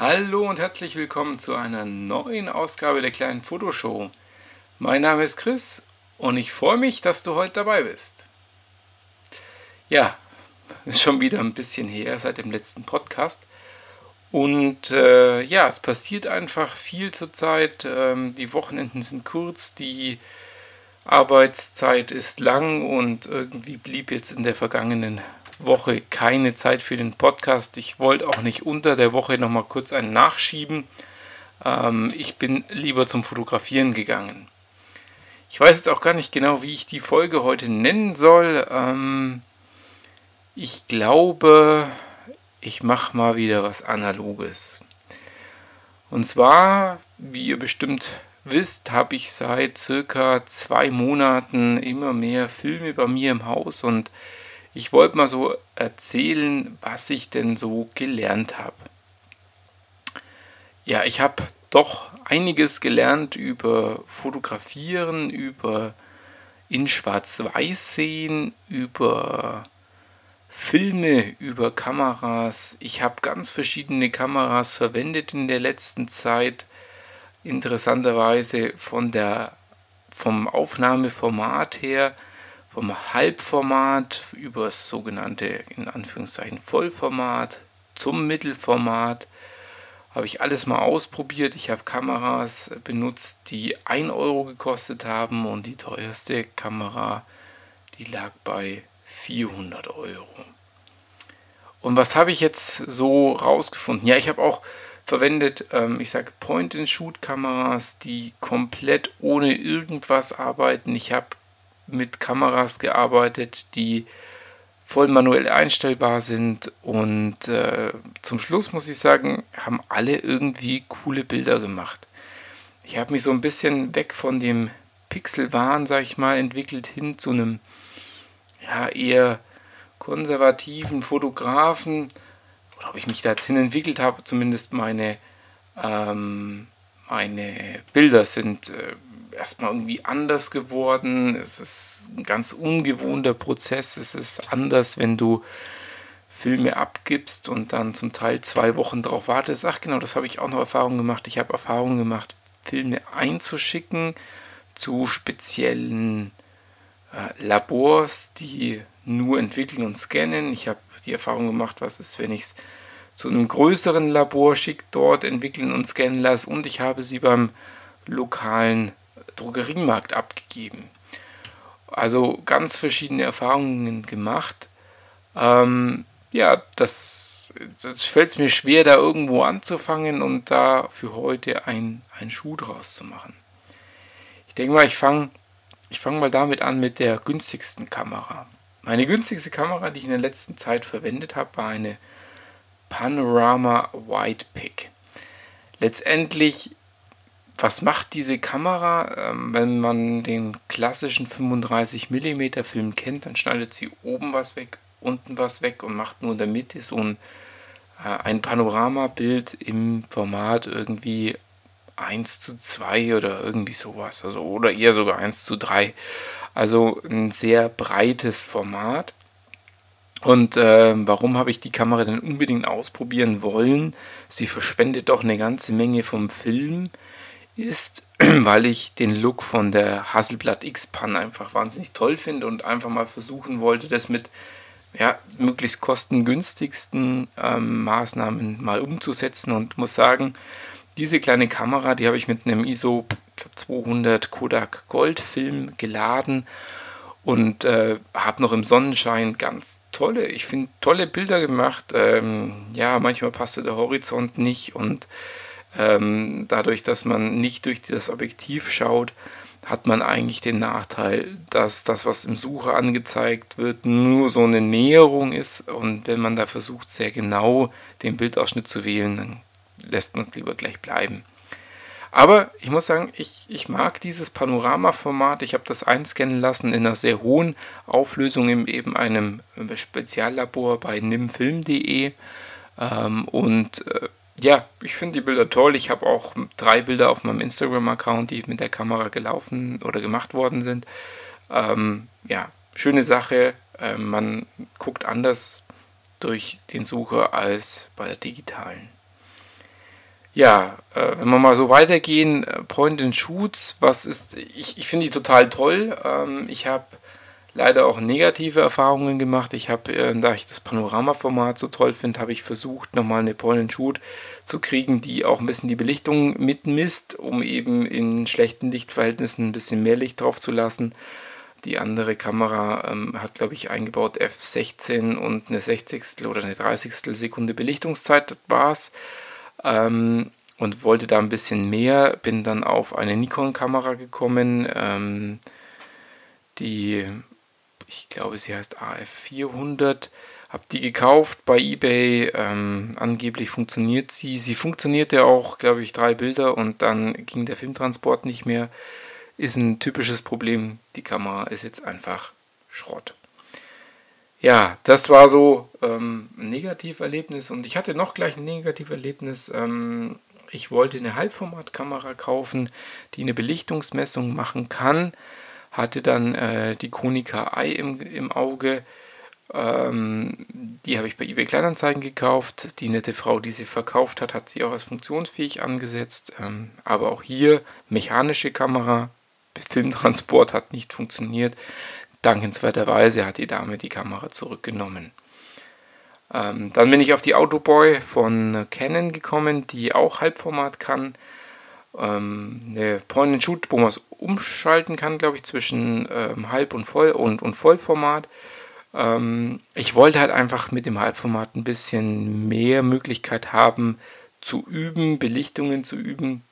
Hallo und herzlich willkommen zu einer neuen Ausgabe der kleinen Fotoshow. Mein Name ist Chris und ich freue mich, dass du heute dabei bist. Ja, ist schon wieder ein bisschen her seit dem letzten Podcast. Und äh, ja, es passiert einfach viel zurzeit. Ähm, die Wochenenden sind kurz, die Arbeitszeit ist lang und irgendwie blieb jetzt in der vergangenen Woche keine Zeit für den Podcast. Ich wollte auch nicht unter der Woche nochmal kurz einen nachschieben. Ähm, ich bin lieber zum Fotografieren gegangen. Ich weiß jetzt auch gar nicht genau, wie ich die Folge heute nennen soll. Ähm, ich glaube, ich mache mal wieder was Analoges. Und zwar, wie ihr bestimmt wisst, habe ich seit circa zwei Monaten immer mehr Filme bei mir im Haus und ich wollte mal so erzählen, was ich denn so gelernt habe. Ja, ich habe doch einiges gelernt über Fotografieren, über in Schwarz-Weiß sehen, über Filme, über Kameras. Ich habe ganz verschiedene Kameras verwendet in der letzten Zeit. Interessanterweise von der, vom Aufnahmeformat her vom Halbformat über das sogenannte in Anführungszeichen Vollformat zum Mittelformat habe ich alles mal ausprobiert. Ich habe Kameras benutzt, die 1 Euro gekostet haben und die teuerste Kamera, die lag bei 400 Euro. Und was habe ich jetzt so rausgefunden? Ja, ich habe auch verwendet, ähm, ich sage Point-and-Shoot-Kameras, die komplett ohne irgendwas arbeiten. Ich habe mit Kameras gearbeitet, die voll manuell einstellbar sind und äh, zum Schluss muss ich sagen, haben alle irgendwie coole Bilder gemacht. Ich habe mich so ein bisschen weg von dem Pixelwahn, sag ich mal, entwickelt hin zu einem ja, eher konservativen Fotografen oder ob ich mich da jetzt hin entwickelt habe, zumindest meine, ähm, meine Bilder sind äh, erstmal irgendwie anders geworden. Es ist ein ganz ungewohnter Prozess. Es ist anders, wenn du Filme abgibst und dann zum Teil zwei Wochen darauf wartest. Ach genau, das habe ich auch noch Erfahrungen gemacht. Ich habe Erfahrungen gemacht, Filme einzuschicken zu speziellen äh, Labors, die nur entwickeln und scannen. Ich habe die Erfahrung gemacht, was ist, wenn ich es zu einem größeren Labor schicke, dort entwickeln und scannen lasse und ich habe sie beim lokalen Drogeriemarkt abgegeben. Also ganz verschiedene Erfahrungen gemacht. Ähm, ja, das, das fällt mir schwer, da irgendwo anzufangen und da für heute ein, ein Schuh draus zu machen. Ich denke mal, ich fange ich fang mal damit an mit der günstigsten Kamera. Meine günstigste Kamera, die ich in der letzten Zeit verwendet habe, war eine Panorama White Pick. Letztendlich was macht diese Kamera? Ähm, wenn man den klassischen 35 mm Film kennt, dann schneidet sie oben was weg, unten was weg und macht nur in der Mitte so ein, äh, ein Panoramabild im Format irgendwie 1 zu 2 oder irgendwie sowas. Also, oder eher sogar 1 zu 3. Also ein sehr breites Format. Und äh, warum habe ich die Kamera denn unbedingt ausprobieren wollen? Sie verschwendet doch eine ganze Menge vom Film ist, weil ich den Look von der Hasselblatt X-Pan einfach wahnsinnig toll finde und einfach mal versuchen wollte, das mit ja, möglichst kostengünstigsten ähm, Maßnahmen mal umzusetzen und muss sagen, diese kleine Kamera, die habe ich mit einem ISO 200 Kodak Gold Film geladen und äh, habe noch im Sonnenschein ganz tolle, ich finde tolle Bilder gemacht. Ähm, ja, manchmal passte der Horizont nicht und ähm, dadurch, dass man nicht durch das Objektiv schaut, hat man eigentlich den Nachteil, dass das, was im Sucher angezeigt wird, nur so eine Näherung ist. Und wenn man da versucht, sehr genau den Bildausschnitt zu wählen, dann lässt man es lieber gleich bleiben. Aber ich muss sagen, ich, ich mag dieses Panorama-Format. Ich habe das einscannen lassen in einer sehr hohen Auflösung in eben einem Speziallabor bei nimfilm.de. Ähm, und äh, ja, ich finde die Bilder toll. Ich habe auch drei Bilder auf meinem Instagram-Account, die mit der Kamera gelaufen oder gemacht worden sind. Ähm, ja, schöne Sache. Ähm, man guckt anders durch den Sucher als bei der digitalen. Ja, äh, wenn wir mal so weitergehen, Point and Shoots, was ist, ich, ich finde die total toll. Ähm, ich habe leider auch negative Erfahrungen gemacht. Ich habe, äh, da ich das Panoramaformat so toll finde, habe ich versucht, nochmal eine Point and Shoot zu kriegen, die auch ein bisschen die Belichtung mitmisst, um eben in schlechten Lichtverhältnissen ein bisschen mehr Licht drauf zu lassen. Die andere Kamera ähm, hat, glaube ich, eingebaut F16 und eine 60. oder eine 30. Sekunde Belichtungszeit, das war's. Ähm, und wollte da ein bisschen mehr. Bin dann auf eine Nikon-Kamera gekommen, ähm, die, ich glaube, sie heißt AF400. Habe die gekauft bei eBay. Ähm, angeblich funktioniert sie. Sie funktionierte auch, glaube ich, drei Bilder und dann ging der Filmtransport nicht mehr ist ein typisches Problem. Die Kamera ist jetzt einfach Schrott. Ja, das war so ähm, ein Negativerlebnis und ich hatte noch gleich ein Negativerlebnis. Ähm, ich wollte eine Halbformatkamera kaufen, die eine Belichtungsmessung machen kann. Hatte dann äh, die Konica i im, im Auge. Ähm, die habe ich bei eBay Kleinanzeigen gekauft. Die nette Frau, die sie verkauft hat, hat sie auch als funktionsfähig angesetzt. Ähm, aber auch hier mechanische Kamera, Filmtransport hat nicht funktioniert. Dankenswerterweise hat die Dame die Kamera zurückgenommen. Ähm, dann bin ich auf die Autoboy von Canon gekommen, die auch Halbformat kann. Ähm, eine Point-and-Shoot, wo man es umschalten kann, glaube ich, zwischen ähm, Halb- und, Voll und, und Vollformat. Ähm, ich wollte halt einfach mit dem Halbformat ein bisschen mehr Möglichkeit haben, zu üben, Belichtungen zu üben.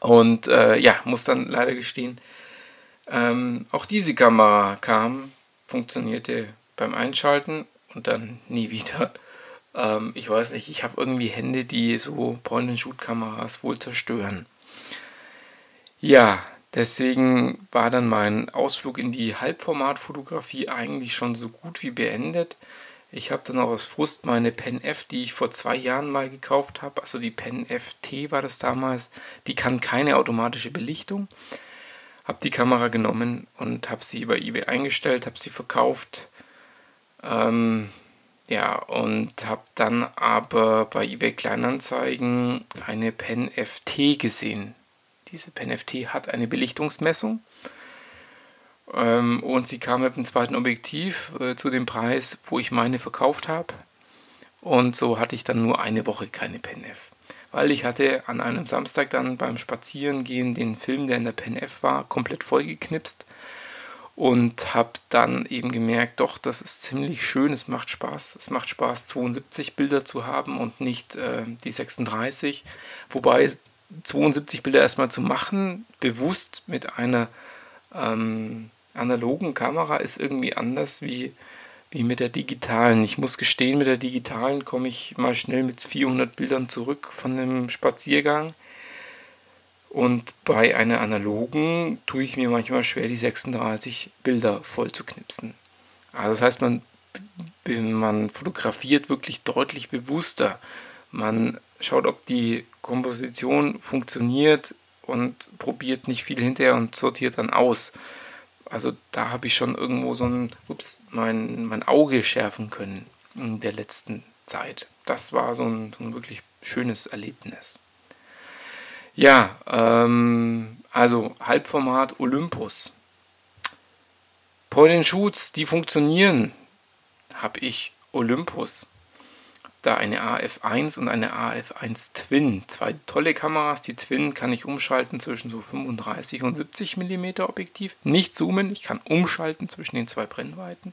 Und äh, ja, muss dann leider gestehen, ähm, auch diese Kamera kam, funktionierte beim Einschalten und dann nie wieder. Ähm, ich weiß nicht, ich habe irgendwie Hände, die so Point-and-Shoot-Kameras wohl zerstören. Ja, deswegen war dann mein Ausflug in die Halbformatfotografie eigentlich schon so gut wie beendet. Ich habe dann auch aus Frust meine Pen F, die ich vor zwei Jahren mal gekauft habe, also die Pen FT war das damals, die kann keine automatische Belichtung. Habe die Kamera genommen und habe sie über eBay eingestellt, habe sie verkauft. Ähm, ja, und habe dann aber bei eBay Kleinanzeigen eine Pen FT gesehen. Diese Pen FT hat eine Belichtungsmessung ähm, und sie kam mit dem zweiten Objektiv äh, zu dem Preis, wo ich meine verkauft habe. Und so hatte ich dann nur eine Woche keine Pen F. Weil ich hatte an einem Samstag dann beim Spazierengehen den Film, der in der Pen F war, komplett vollgeknipst. Und habe dann eben gemerkt, doch, das ist ziemlich schön, es macht Spaß. Es macht Spaß, 72 Bilder zu haben und nicht äh, die 36. Wobei 72 Bilder erstmal zu machen, bewusst mit einer ähm, analogen Kamera ist irgendwie anders wie, wie mit der digitalen. Ich muss gestehen, mit der digitalen komme ich mal schnell mit 400 Bildern zurück von einem Spaziergang. Und bei einer analogen tue ich mir manchmal schwer, die 36 Bilder voll zu knipsen. Also das heißt, man, man fotografiert wirklich deutlich bewusster. Man schaut, ob die Komposition funktioniert und probiert nicht viel hinterher und sortiert dann aus also da habe ich schon irgendwo so ein, ups, mein, mein Auge schärfen können in der letzten Zeit. Das war so ein, so ein wirklich schönes Erlebnis. Ja, ähm, also Halbformat Olympus. Point Shoots, die funktionieren, habe ich Olympus da eine AF1 und eine AF1 Twin. Zwei tolle Kameras. Die Twin kann ich umschalten zwischen so 35 und 70 mm Objektiv. Nicht zoomen, ich kann umschalten zwischen den zwei Brennweiten.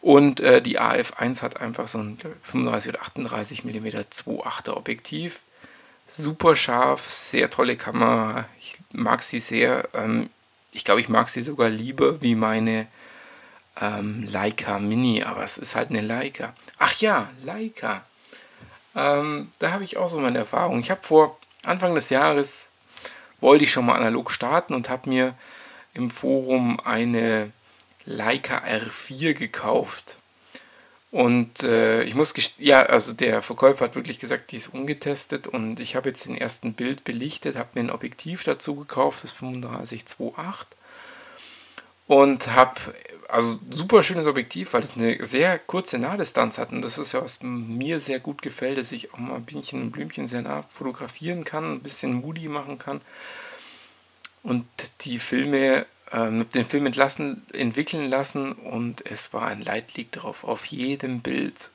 Und äh, die AF1 hat einfach so ein 35 oder 38 mm 2.8er Objektiv. Super scharf, sehr tolle Kamera. Ich mag sie sehr. Ähm, ich glaube, ich mag sie sogar lieber wie meine ähm, Leica Mini, aber es ist halt eine Leica. Ach ja, Leica. Ähm, da habe ich auch so meine Erfahrung. Ich habe vor Anfang des Jahres, wollte ich schon mal analog starten und habe mir im Forum eine Leica R4 gekauft. Und äh, ich muss, ja, also der Verkäufer hat wirklich gesagt, die ist ungetestet. Und ich habe jetzt den ersten Bild belichtet, habe mir ein Objektiv dazu gekauft, das 3528 und habe also super schönes Objektiv, weil es eine sehr kurze Nahdistanz hat. Und das ist ja was mir sehr gut gefällt, dass ich auch mal Bienchen und Blümchen sehr nah fotografieren kann, ein bisschen moody machen kann. Und die Filme den Film entlassen, entwickeln lassen und es war ein Leitlieg drauf auf jedem Bild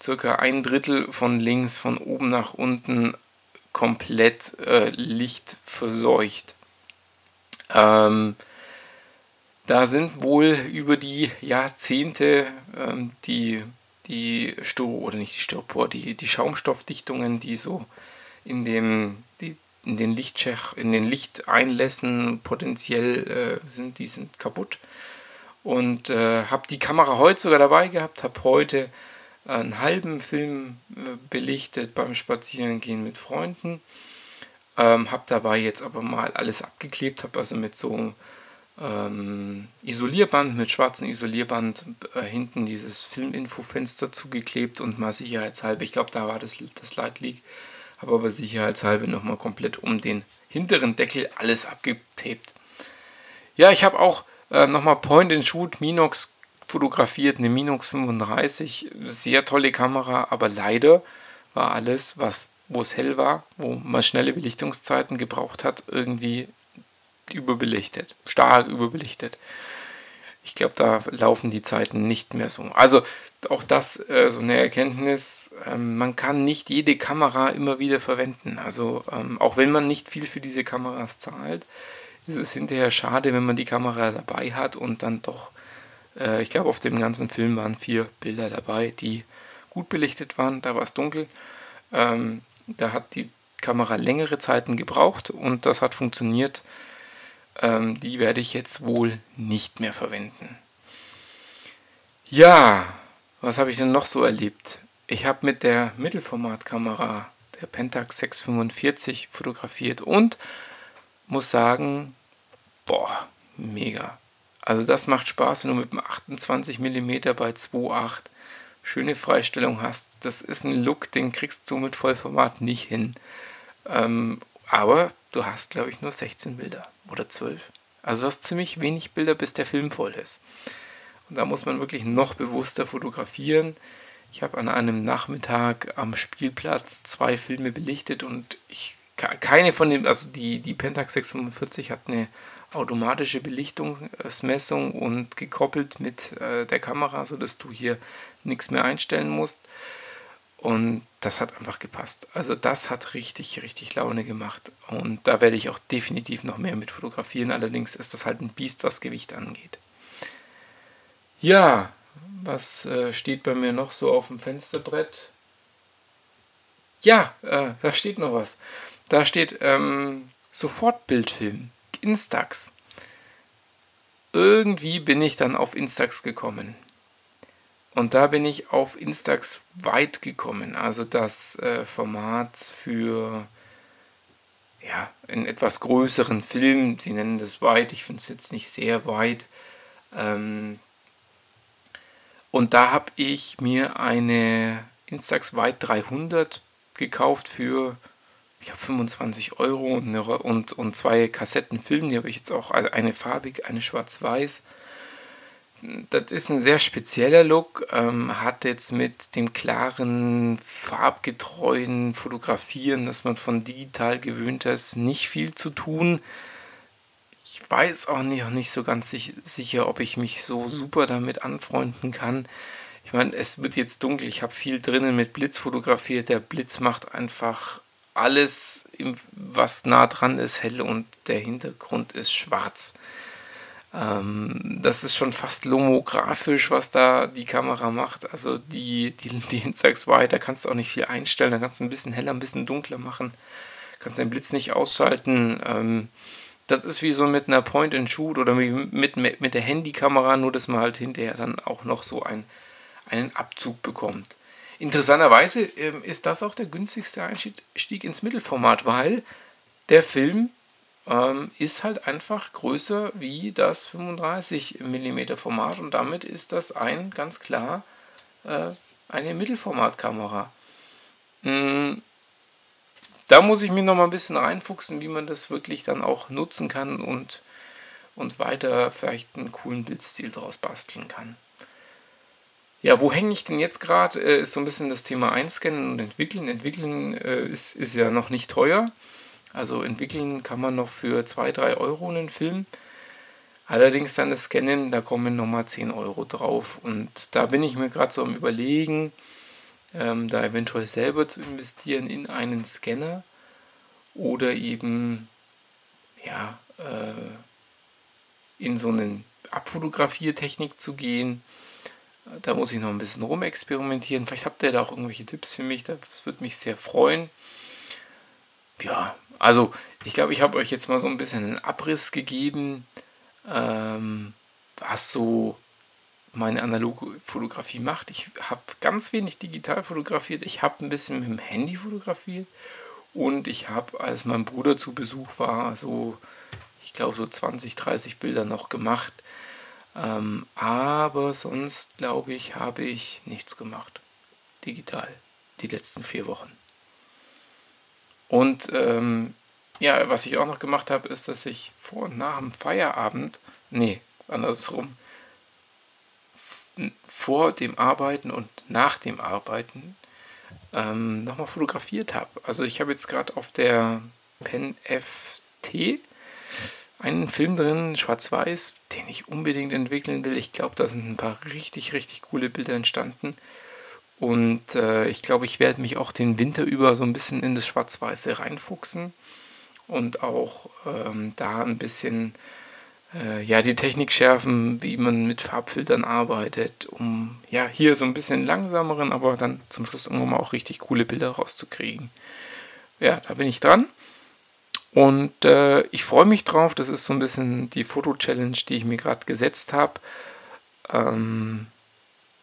circa ein Drittel von links von oben nach unten komplett äh, lichtverseucht. Ähm, da sind wohl über die Jahrzehnte ähm, die, die Styro, oder nicht die Styropor, die, die Schaumstoffdichtungen, die so in dem, die, in den Lichtschech, in den Lichteinlässen potenziell äh, sind, die sind kaputt. Und äh, habe die Kamera heute sogar dabei gehabt, habe heute einen halben Film äh, belichtet beim Spazierengehen mit Freunden. Ähm, habe dabei jetzt aber mal alles abgeklebt, habe also mit so ähm, Isolierband, mit schwarzem Isolierband äh, hinten dieses Filminfo-Fenster zugeklebt und mal sicherheitshalber, ich glaube, da war das, das Leitlieg, habe aber sicherheitshalber nochmal komplett um den hinteren Deckel alles abgetaped. Ja, ich habe auch äh, nochmal Point-and-Shoot Minox fotografiert, eine Minox 35, sehr tolle Kamera, aber leider war alles, was wo es hell war, wo man schnelle Belichtungszeiten gebraucht hat, irgendwie überbelichtet, stark überbelichtet. Ich glaube, da laufen die Zeiten nicht mehr so. Also auch das äh, so eine Erkenntnis, ähm, man kann nicht jede Kamera immer wieder verwenden. Also ähm, auch wenn man nicht viel für diese Kameras zahlt, ist es hinterher schade, wenn man die Kamera dabei hat und dann doch äh, ich glaube, auf dem ganzen Film waren vier Bilder dabei, die gut belichtet waren. Da war es dunkel. Ähm, da hat die Kamera längere Zeiten gebraucht und das hat funktioniert. Ähm, die werde ich jetzt wohl nicht mehr verwenden. Ja, was habe ich denn noch so erlebt? Ich habe mit der Mittelformatkamera der Pentax 645 fotografiert und muss sagen, boah, mega. Also das macht Spaß, wenn du mit einem 28 mm bei 2.8 schöne Freistellung hast. Das ist ein Look, den kriegst du mit Vollformat nicht hin. Ähm, aber du hast, glaube ich, nur 16 Bilder oder 12. Also du hast ziemlich wenig Bilder, bis der Film voll ist. Und da muss man wirklich noch bewusster fotografieren. Ich habe an einem Nachmittag am Spielplatz zwei Filme belichtet und ich keine von den, also die, die Pentax 645 hat eine automatische Belichtungsmessung und gekoppelt mit äh, der Kamera, sodass du hier nichts mehr einstellen musst. Und das hat einfach gepasst. Also das hat richtig, richtig Laune gemacht. Und da werde ich auch definitiv noch mehr mit fotografieren. Allerdings ist das halt ein Biest, was Gewicht angeht. Ja, was äh, steht bei mir noch so auf dem Fensterbrett? Ja, äh, da steht noch was. Da steht ähm, Sofortbildfilm. Instax. Irgendwie bin ich dann auf Instax gekommen. Und da bin ich auf Instax weit gekommen. Also das äh, Format für ja, einen etwas größeren Film. Sie nennen das weit. Ich finde es jetzt nicht sehr weit. Ähm, und da habe ich mir eine Instax Wide 300 gekauft für ich habe 25 Euro und, und, und zwei Kassetten Film, die habe ich jetzt auch, also eine farbig, eine schwarz-weiß. Das ist ein sehr spezieller Look, ähm, hat jetzt mit dem klaren, farbgetreuen Fotografieren, das man von digital gewöhnt ist, nicht viel zu tun. Ich weiß auch nicht, auch nicht so ganz sicher, ob ich mich so super damit anfreunden kann. Ich meine, es wird jetzt dunkel, ich habe viel drinnen mit Blitz fotografiert. Der Blitz macht einfach alles, was nah dran ist, hell und der Hintergrund ist schwarz. Ähm, das ist schon fast lomografisch, was da die Kamera macht. Also die, die, die Instax Y, da kannst du auch nicht viel einstellen. Da kannst du ein bisschen heller, ein bisschen dunkler machen. Kannst den Blitz nicht ausschalten. Ähm, das ist wie so mit einer Point-and-Shoot oder mit, mit, mit der Handykamera, nur dass man halt hinterher dann auch noch so ein, einen Abzug bekommt. Interessanterweise ähm, ist das auch der günstigste Einstieg ins Mittelformat, weil der Film ähm, ist halt einfach größer wie das 35 mm Format und damit ist das ein ganz klar äh, eine Mittelformatkamera. Mhm. Da muss ich mir noch mal ein bisschen reinfuchsen, wie man das wirklich dann auch nutzen kann und und weiter vielleicht einen coolen Bildstil daraus basteln kann. Ja, wo hänge ich denn jetzt gerade? Äh, ist so ein bisschen das Thema Einscannen und Entwickeln. Entwickeln äh, ist, ist ja noch nicht teuer. Also entwickeln kann man noch für 2, 3 Euro einen Film. Allerdings dann das Scannen, da kommen nochmal 10 Euro drauf. Und da bin ich mir gerade so am Überlegen, ähm, da eventuell selber zu investieren in einen Scanner oder eben ja, äh, in so eine Abfotografiertechnik zu gehen. Da muss ich noch ein bisschen rumexperimentieren. Vielleicht habt ihr da auch irgendwelche Tipps für mich. Das würde mich sehr freuen. Ja, also ich glaube, ich habe euch jetzt mal so ein bisschen einen Abriss gegeben, ähm, was so meine analoge Fotografie macht. Ich habe ganz wenig digital fotografiert. Ich habe ein bisschen mit dem Handy fotografiert. Und ich habe, als mein Bruder zu Besuch war, so, ich glaube, so 20, 30 Bilder noch gemacht. Ähm, aber sonst, glaube ich, habe ich nichts gemacht. Digital. Die letzten vier Wochen. Und ähm, ja, was ich auch noch gemacht habe, ist, dass ich vor und nach dem Feierabend, nee, andersrum, vor dem Arbeiten und nach dem Arbeiten ähm, nochmal fotografiert habe. Also ich habe jetzt gerade auf der Pen FT einen Film drin, schwarz-weiß, den ich unbedingt entwickeln will. Ich glaube, da sind ein paar richtig, richtig coole Bilder entstanden. Und äh, ich glaube, ich werde mich auch den Winter über so ein bisschen in das Schwarz-Weiße reinfuchsen und auch ähm, da ein bisschen äh, ja, die Technik schärfen, wie man mit Farbfiltern arbeitet, um ja hier so ein bisschen langsameren, aber dann zum Schluss irgendwann mal auch richtig coole Bilder rauszukriegen. Ja, da bin ich dran. Und äh, ich freue mich drauf. Das ist so ein bisschen die Foto-Challenge, die ich mir gerade gesetzt habe. Ähm,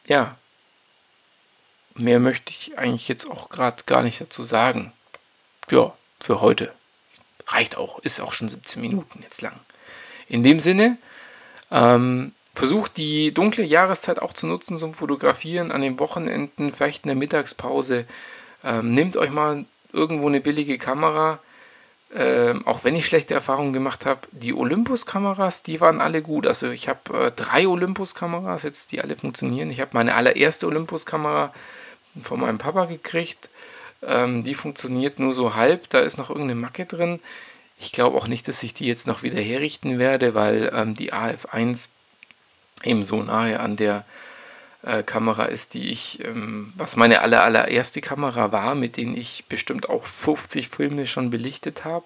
ja, mehr möchte ich eigentlich jetzt auch gerade gar nicht dazu sagen. Ja, für heute. Reicht auch, ist auch schon 17 Minuten jetzt lang. In dem Sinne, ähm, versucht die dunkle Jahreszeit auch zu nutzen zum Fotografieren an den Wochenenden, vielleicht in der Mittagspause. Ähm, nehmt euch mal irgendwo eine billige Kamera ähm, auch wenn ich schlechte Erfahrungen gemacht habe, die Olympus-Kameras, die waren alle gut. Also ich habe äh, drei Olympus-Kameras jetzt, die alle funktionieren. Ich habe meine allererste Olympus-Kamera von meinem Papa gekriegt. Ähm, die funktioniert nur so halb, da ist noch irgendeine Macke drin. Ich glaube auch nicht, dass ich die jetzt noch wieder herrichten werde, weil ähm, die AF1 eben so nahe an der äh, Kamera ist, die ich, ähm, was meine aller, allererste Kamera war, mit denen ich bestimmt auch 50 Filme schon belichtet habe.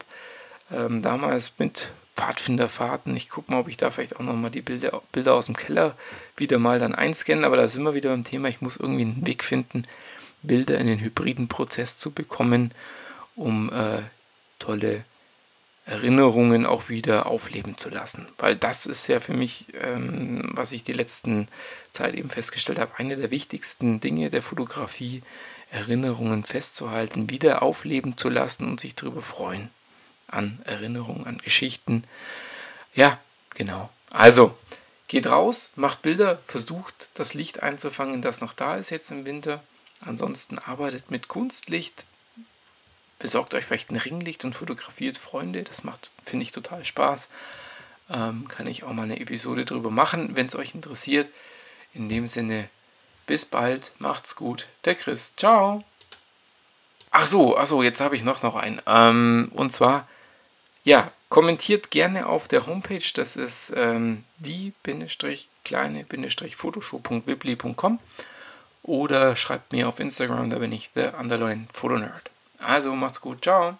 Ähm, damals mit Pfadfinderfahrten. Ich gucke mal, ob ich da vielleicht auch nochmal die Bilder, Bilder aus dem Keller wieder mal dann einscannen. Aber da sind wir wieder beim Thema, ich muss irgendwie einen Weg finden, Bilder in den hybriden Prozess zu bekommen, um äh, tolle Erinnerungen auch wieder aufleben zu lassen. Weil das ist ja für mich, ähm, was ich die letzten Zeit eben festgestellt habe, eine der wichtigsten Dinge der Fotografie, Erinnerungen festzuhalten, wieder aufleben zu lassen und sich darüber freuen. An Erinnerungen, an Geschichten. Ja, genau. Also, geht raus, macht Bilder, versucht das Licht einzufangen, das noch da ist jetzt im Winter. Ansonsten arbeitet mit Kunstlicht, besorgt euch vielleicht ein Ringlicht und fotografiert Freunde. Das macht, finde ich, total Spaß. Ähm, kann ich auch mal eine Episode drüber machen, wenn es euch interessiert. In dem Sinne, bis bald, macht's gut. Der Chris, ciao. Ach so, ach so, jetzt habe ich noch, noch einen. Ähm, und zwar, ja, kommentiert gerne auf der Homepage. Das ist ähm, die-kleine-fotoshow.wibli.com oder schreibt mir auf Instagram, da bin ich der Underline Fotonerd. Also macht's gut, ciao.